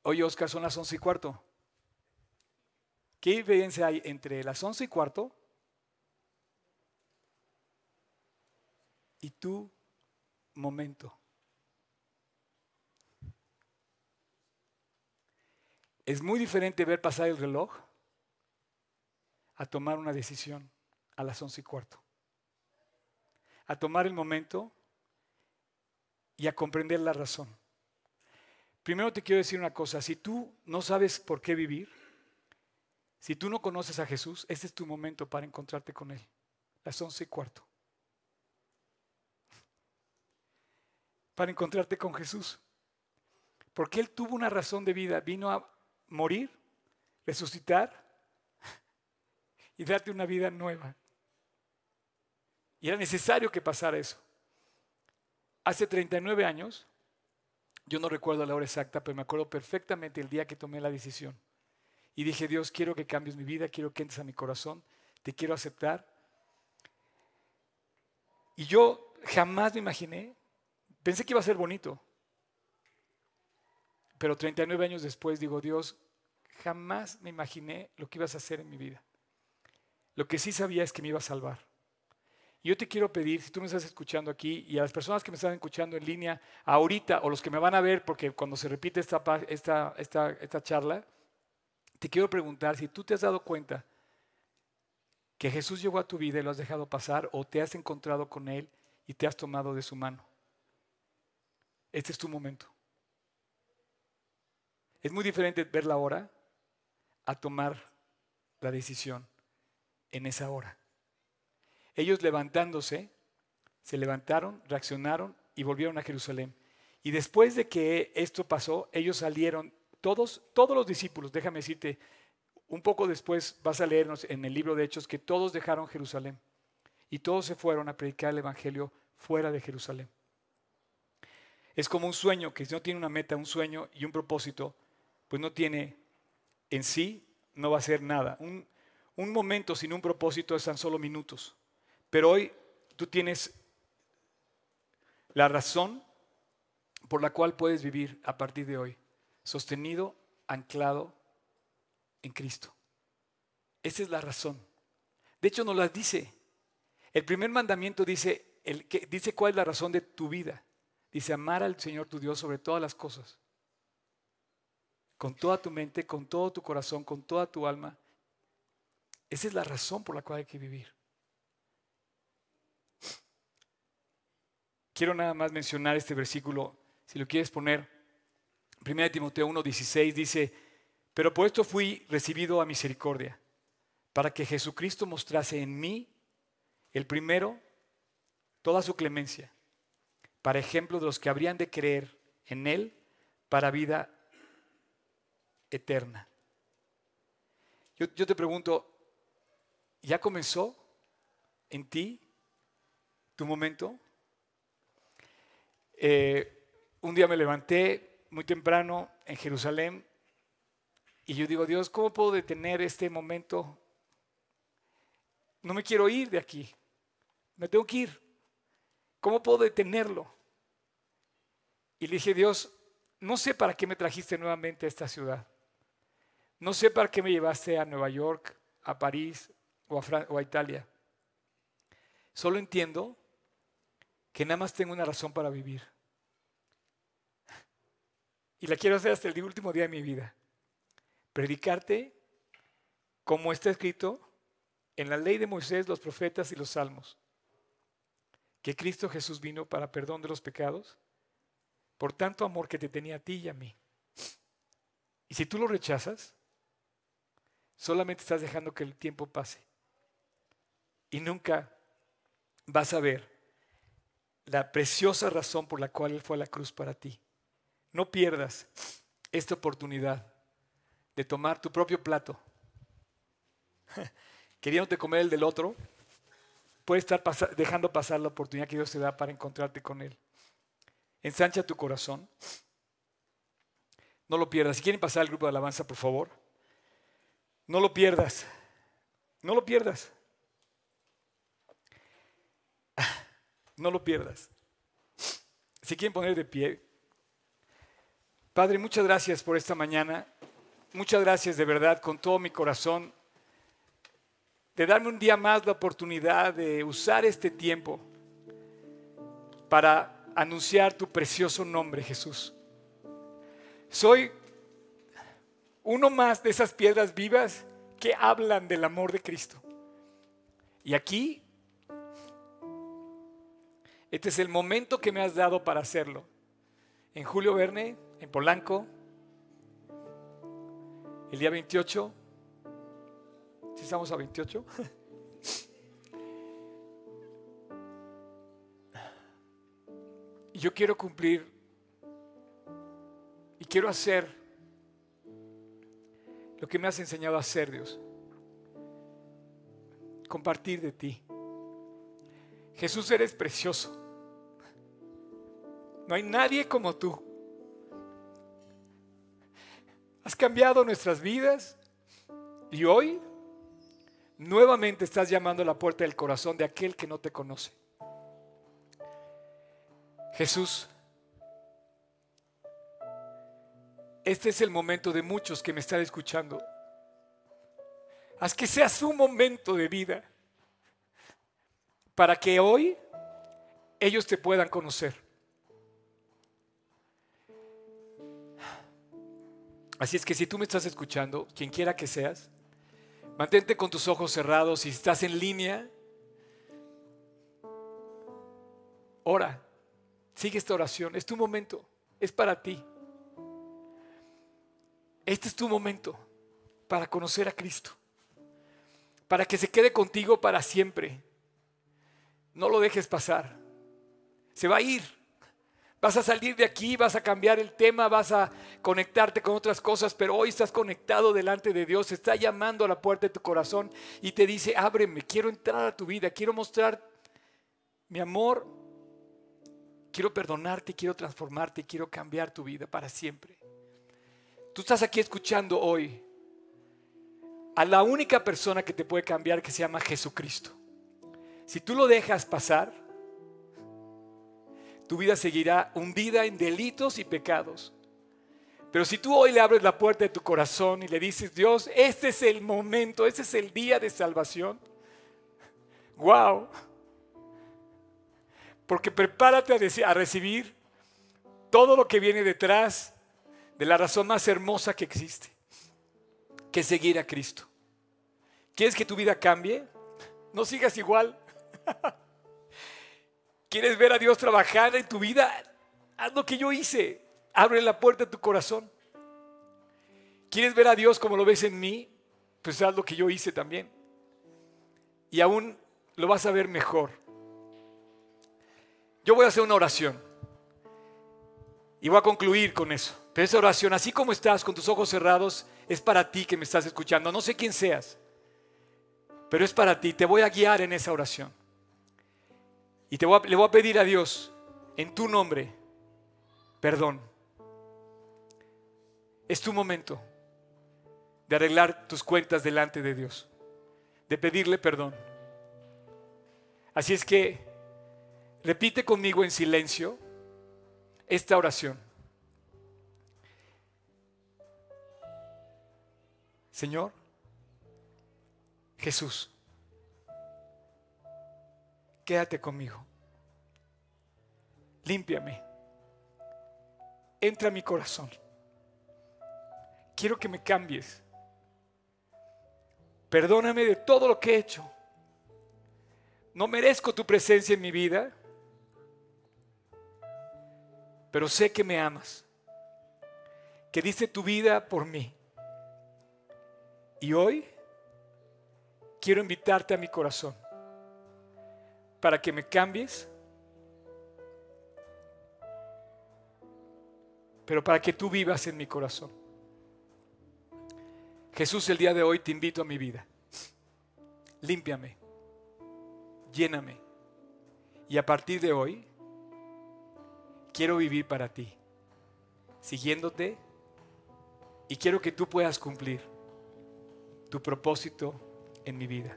Oye, Oscar, son las once y cuarto. ¿Qué diferencia hay entre las once y cuarto y tu momento? Es muy diferente ver pasar el reloj a tomar una decisión a las once y cuarto. A tomar el momento y a comprender la razón. Primero te quiero decir una cosa, si tú no sabes por qué vivir, si tú no conoces a Jesús, este es tu momento para encontrarte con Él, las once y cuarto. Para encontrarte con Jesús. Porque Él tuvo una razón de vida, vino a morir, resucitar y darte una vida nueva. Y era necesario que pasara eso. Hace 39 años, yo no recuerdo la hora exacta, pero me acuerdo perfectamente el día que tomé la decisión. Y dije, Dios, quiero que cambies mi vida, quiero que entres a mi corazón, te quiero aceptar. Y yo jamás me imaginé, pensé que iba a ser bonito, pero 39 años después digo, Dios, jamás me imaginé lo que ibas a hacer en mi vida. Lo que sí sabía es que me iba a salvar. Yo te quiero pedir, si tú me estás escuchando aquí y a las personas que me están escuchando en línea ahorita o los que me van a ver, porque cuando se repite esta, esta, esta, esta charla, te quiero preguntar si tú te has dado cuenta que Jesús llegó a tu vida y lo has dejado pasar o te has encontrado con Él y te has tomado de su mano. Este es tu momento. Es muy diferente ver la hora a tomar la decisión en esa hora. Ellos levantándose, se levantaron, reaccionaron y volvieron a Jerusalén. Y después de que esto pasó, ellos salieron, todos, todos los discípulos, déjame decirte, un poco después vas a leernos en el libro de Hechos que todos dejaron Jerusalén y todos se fueron a predicar el Evangelio fuera de Jerusalén. Es como un sueño que si no tiene una meta, un sueño y un propósito, pues no tiene en sí, no va a ser nada. Un, un momento sin un propósito es tan solo minutos. Pero hoy tú tienes la razón por la cual puedes vivir a partir de hoy, sostenido, anclado en Cristo. Esa es la razón. De hecho, nos las dice. El primer mandamiento dice, el que, dice cuál es la razón de tu vida. Dice amar al Señor tu Dios sobre todas las cosas. Con toda tu mente, con todo tu corazón, con toda tu alma. Esa es la razón por la cual hay que vivir. Quiero nada más mencionar este versículo, si lo quieres poner. 1 Timoteo 1:16 dice, pero por esto fui recibido a misericordia, para que Jesucristo mostrase en mí, el primero, toda su clemencia, para ejemplo de los que habrían de creer en Él para vida eterna. Yo, yo te pregunto, ¿ya comenzó en ti tu momento? Eh, un día me levanté muy temprano en Jerusalén y yo digo, Dios, ¿cómo puedo detener este momento? No me quiero ir de aquí, me tengo que ir. ¿Cómo puedo detenerlo? Y le dije, Dios, no sé para qué me trajiste nuevamente a esta ciudad. No sé para qué me llevaste a Nueva York, a París o a, o a Italia. Solo entiendo que nada más tengo una razón para vivir. y la quiero hacer hasta el último día de mi vida. Predicarte como está escrito en la ley de Moisés, los profetas y los salmos, que Cristo Jesús vino para perdón de los pecados, por tanto amor que te tenía a ti y a mí. Y si tú lo rechazas, solamente estás dejando que el tiempo pase. Y nunca vas a ver la preciosa razón por la cual Él fue a la cruz para ti. No pierdas esta oportunidad de tomar tu propio plato, queriéndote comer el del otro, puedes estar dejando pasar la oportunidad que Dios te da para encontrarte con Él. Ensancha tu corazón. No lo pierdas. Si quieren pasar al grupo de alabanza, por favor. No lo pierdas. No lo pierdas. No lo pierdas. Si quieren poner de pie. Padre, muchas gracias por esta mañana. Muchas gracias de verdad con todo mi corazón de darme un día más la oportunidad de usar este tiempo para anunciar tu precioso nombre, Jesús. Soy uno más de esas piedras vivas que hablan del amor de Cristo. Y aquí, este es el momento que me has dado para hacerlo. En Julio Verne, en Polanco, el día 28. ¿Si estamos a 28? y yo quiero cumplir y quiero hacer lo que me has enseñado a hacer, Dios. Compartir de ti. Jesús, eres precioso. No hay nadie como tú. Has cambiado nuestras vidas y hoy nuevamente estás llamando a la puerta del corazón de aquel que no te conoce. Jesús, este es el momento de muchos que me están escuchando. Haz que sea su momento de vida para que hoy ellos te puedan conocer. Así es que si tú me estás escuchando, quien quiera que seas, mantente con tus ojos cerrados. Si estás en línea, ora, sigue esta oración. Es tu momento, es para ti. Este es tu momento para conocer a Cristo, para que se quede contigo para siempre. No lo dejes pasar. Se va a ir. Vas a salir de aquí, vas a cambiar el tema, vas a conectarte con otras cosas, pero hoy estás conectado delante de Dios, está llamando a la puerta de tu corazón y te dice, ábreme, quiero entrar a tu vida, quiero mostrar mi amor, quiero perdonarte, quiero transformarte, quiero cambiar tu vida para siempre. Tú estás aquí escuchando hoy a la única persona que te puede cambiar que se llama Jesucristo. Si tú lo dejas pasar, tu vida seguirá hundida en delitos y pecados. Pero si tú hoy le abres la puerta de tu corazón y le dices, Dios, este es el momento, este es el día de salvación, wow. Porque prepárate a, recibir todo lo que viene detrás de la razón más hermosa que existe, que seguir a Cristo. ¿Quieres que tu vida cambie? No sigas igual. ¿Quieres ver a Dios trabajar en tu vida? Haz lo que yo hice. Abre la puerta de tu corazón. ¿Quieres ver a Dios como lo ves en mí? Pues haz lo que yo hice también. Y aún lo vas a ver mejor. Yo voy a hacer una oración. Y voy a concluir con eso. Pero esa oración, así como estás con tus ojos cerrados, es para ti que me estás escuchando. No sé quién seas, pero es para ti. Te voy a guiar en esa oración. Y te le voy a pedir a Dios, en tu nombre, perdón. Es tu momento de arreglar tus cuentas delante de Dios, de pedirle perdón. Así es que repite conmigo en silencio esta oración. Señor, Jesús, quédate conmigo. Límpiame. Entra a mi corazón. quiero que me cambies. Perdóname de todo lo que he hecho. No merezco tu presencia en mi vida, pero sé que me amas, que diste tu vida por mí. Y hoy quiero invitarte a mi corazón para que me cambies, pero para que tú vivas en mi corazón. Jesús, el día de hoy te invito a mi vida. Límpiame lléname. Y a partir de hoy, quiero vivir para ti, siguiéndote, y quiero que tú puedas cumplir tu propósito en mi vida.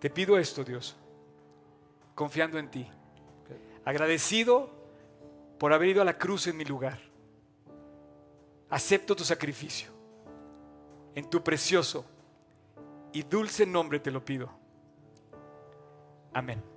Te pido esto, Dios, confiando en ti, agradecido por haber ido a la cruz en mi lugar. Acepto tu sacrificio. En tu precioso y dulce nombre te lo pido. Amén.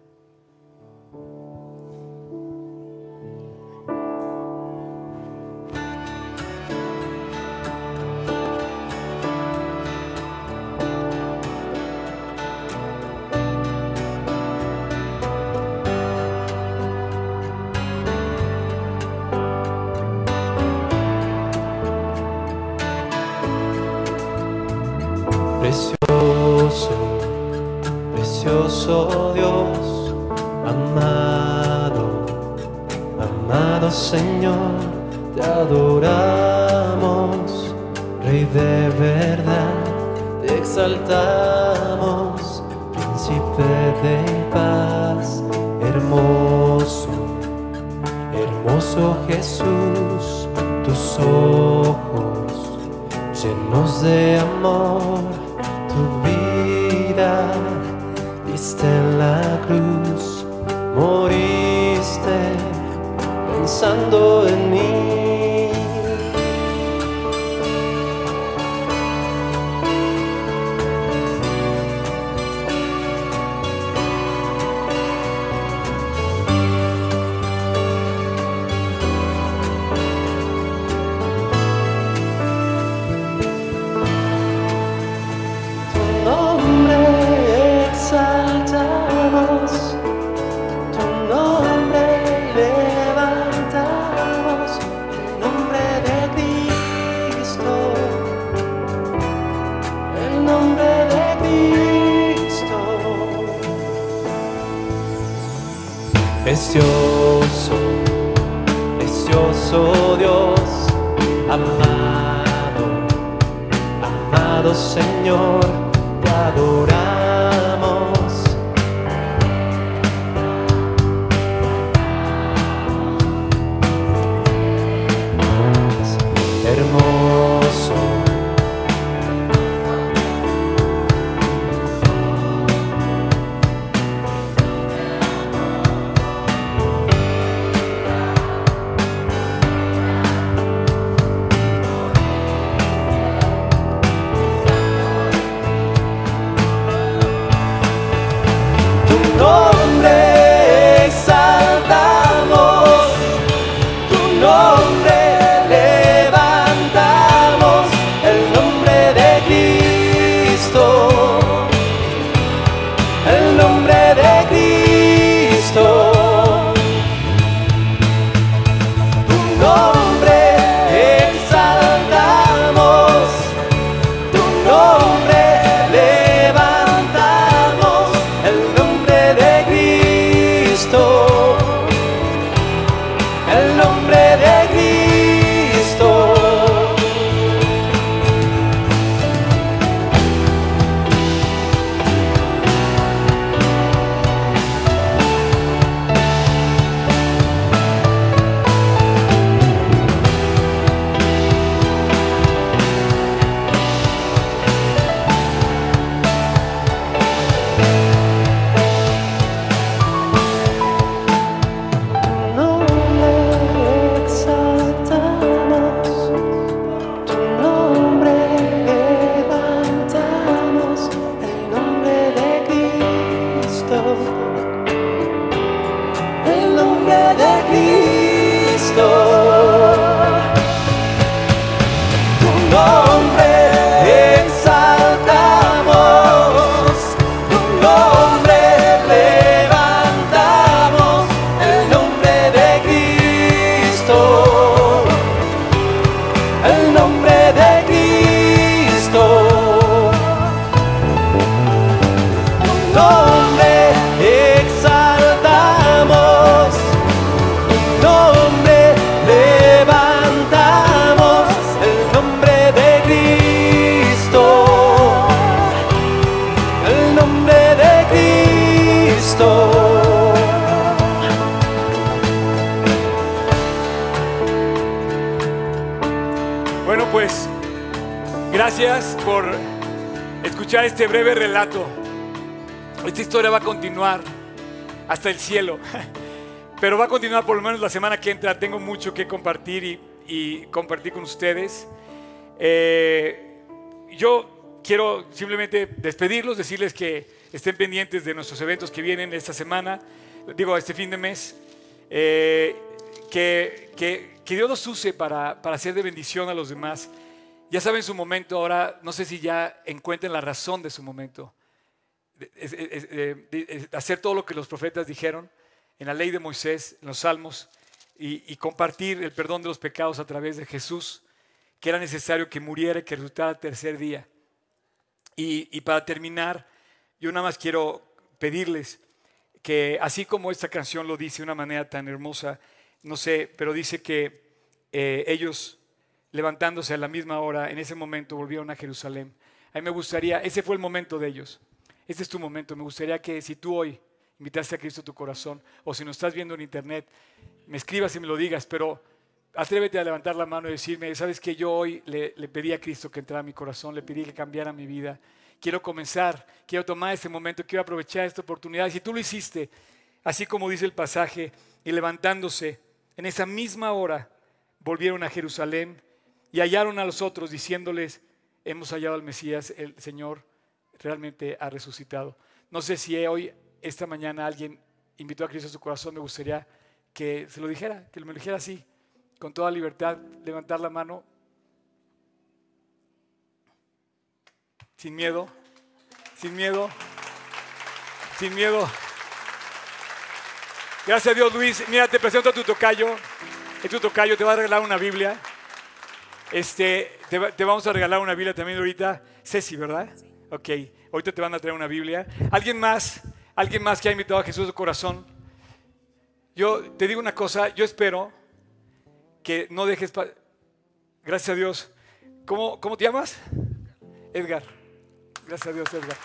Señor, te adoramos, Rey de verdad, te exaltamos, Príncipe de paz, hermoso, hermoso Jesús, tus ojos llenos de amor, viste en la cruz, moriste pensando en mí. Cristo. Este breve relato. Esta historia va a continuar hasta el cielo, pero va a continuar por lo menos la semana que entra. Tengo mucho que compartir y, y compartir con ustedes. Eh, yo quiero simplemente despedirlos, decirles que estén pendientes de nuestros eventos que vienen esta semana, digo, este fin de mes. Eh, que, que, que Dios los use para, para ser de bendición a los demás. Ya saben su momento, ahora no sé si ya encuentren la razón de su momento. Es- hacer todo lo que los profetas dijeron en la ley de Moisés, en los salmos, y, compartir el perdón de los pecados a través de Jesús, que era necesario que muriera y que resucitara al tercer día. Y, y para terminar, yo nada más quiero pedirles que así como esta canción lo dice de una manera tan hermosa, no sé, pero dice que eh, ellos levantándose a la misma hora, en ese momento volvieron a Jerusalén. A mí me gustaría, ese fue el momento de ellos. Este es tu momento. Me gustaría que si tú hoy invitaste a Cristo a tu corazón, o si nos estás viendo en internet, me escribas y me lo digas, pero atrévete a levantar la mano y decirme, sabes que yo hoy le, le pedí a Cristo que entrara a mi corazón, le pedí que cambiara mi vida. Quiero comenzar, quiero tomar este momento, quiero aprovechar esta oportunidad. Si tú lo hiciste, así como dice el pasaje, y levantándose en esa misma hora, volvieron a Jerusalén y hallaron a los otros diciéndoles, hemos hallado al Mesías, el Señor realmente ha resucitado. No sé si hoy, esta mañana, alguien invitó a Cristo a su corazón, me gustaría que se lo dijera, que me lo dijera así, con toda libertad, levantar la mano, sin miedo, sin miedo, sin miedo. Gracias a Dios, Luis. Mira, te presento a tu tocayo. Es tu tocayo, te va a regalar una Biblia. Este, te, va- te vamos a regalar una Biblia también ahorita. Ceci, ¿verdad? Ok, ahorita te van a traer una Biblia. ¿Alguien más? ¿Alguien más que ha invitado a Jesús su corazón? Yo te digo una cosa, yo espero que no dejes... Gracias a Dios. ¿Cómo, ¿Cómo te llamas? Edgar. Gracias a Dios, Edgar.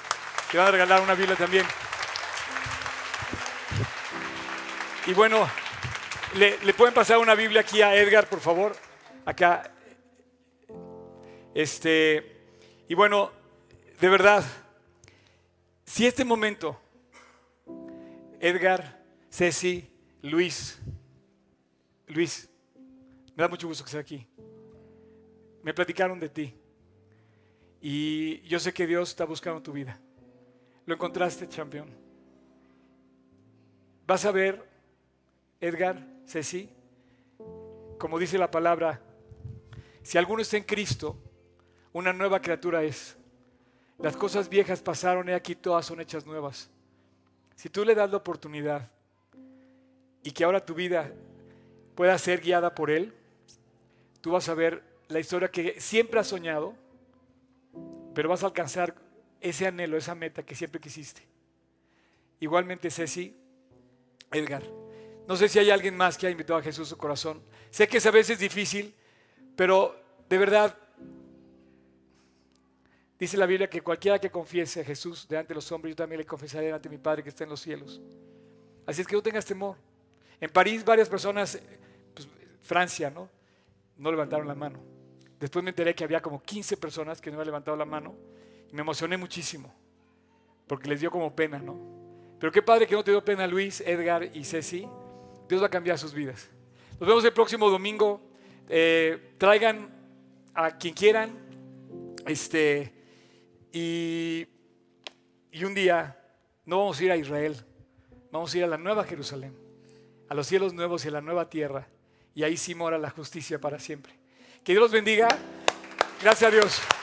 Te van a regalar una Biblia también. Y bueno, ¿le, le pueden pasar una Biblia aquí a Edgar, por favor? Acá. Este, y bueno, de verdad, si este momento, Edgar, Ceci, Luis, Luis, me da mucho gusto que estés aquí. Me platicaron de ti. Y yo sé que Dios está buscando tu vida. Lo encontraste, campeón. Vas a ver, Edgar, Ceci, como dice la palabra, si alguno está en Cristo, una nueva criatura es. Las cosas viejas pasaron y aquí todas son hechas nuevas. Si tú le das la oportunidad y que ahora tu vida pueda ser guiada por Él, tú vas a ver la historia que siempre has soñado, pero vas a alcanzar ese anhelo, esa meta que siempre quisiste. Igualmente, Ceci, Edgar, no sé si hay alguien más que ha invitado a Jesús a su corazón. Sé que es a veces difícil, pero de verdad, dice la Biblia que cualquiera que confiese a Jesús delante de los hombres, yo también le confesaré delante de mi Padre que está en los cielos. Así es que no tengas temor. En París varias personas, pues, Francia, ¿no? No levantaron la mano. Después me enteré que había como 15 personas que no habían levantado la mano y me emocioné muchísimo porque les dio como pena, ¿no? Pero qué padre que no te dio pena Luis, Edgar y Ceci. Dios va a cambiar sus vidas. Nos vemos el próximo domingo. Eh, traigan a quien quieran. Este, y, y un día no vamos a ir a Israel, vamos a ir a la nueva Jerusalén, a los cielos nuevos y a la nueva tierra. Y ahí sí mora la justicia para siempre. Que Dios los bendiga. Gracias a Dios.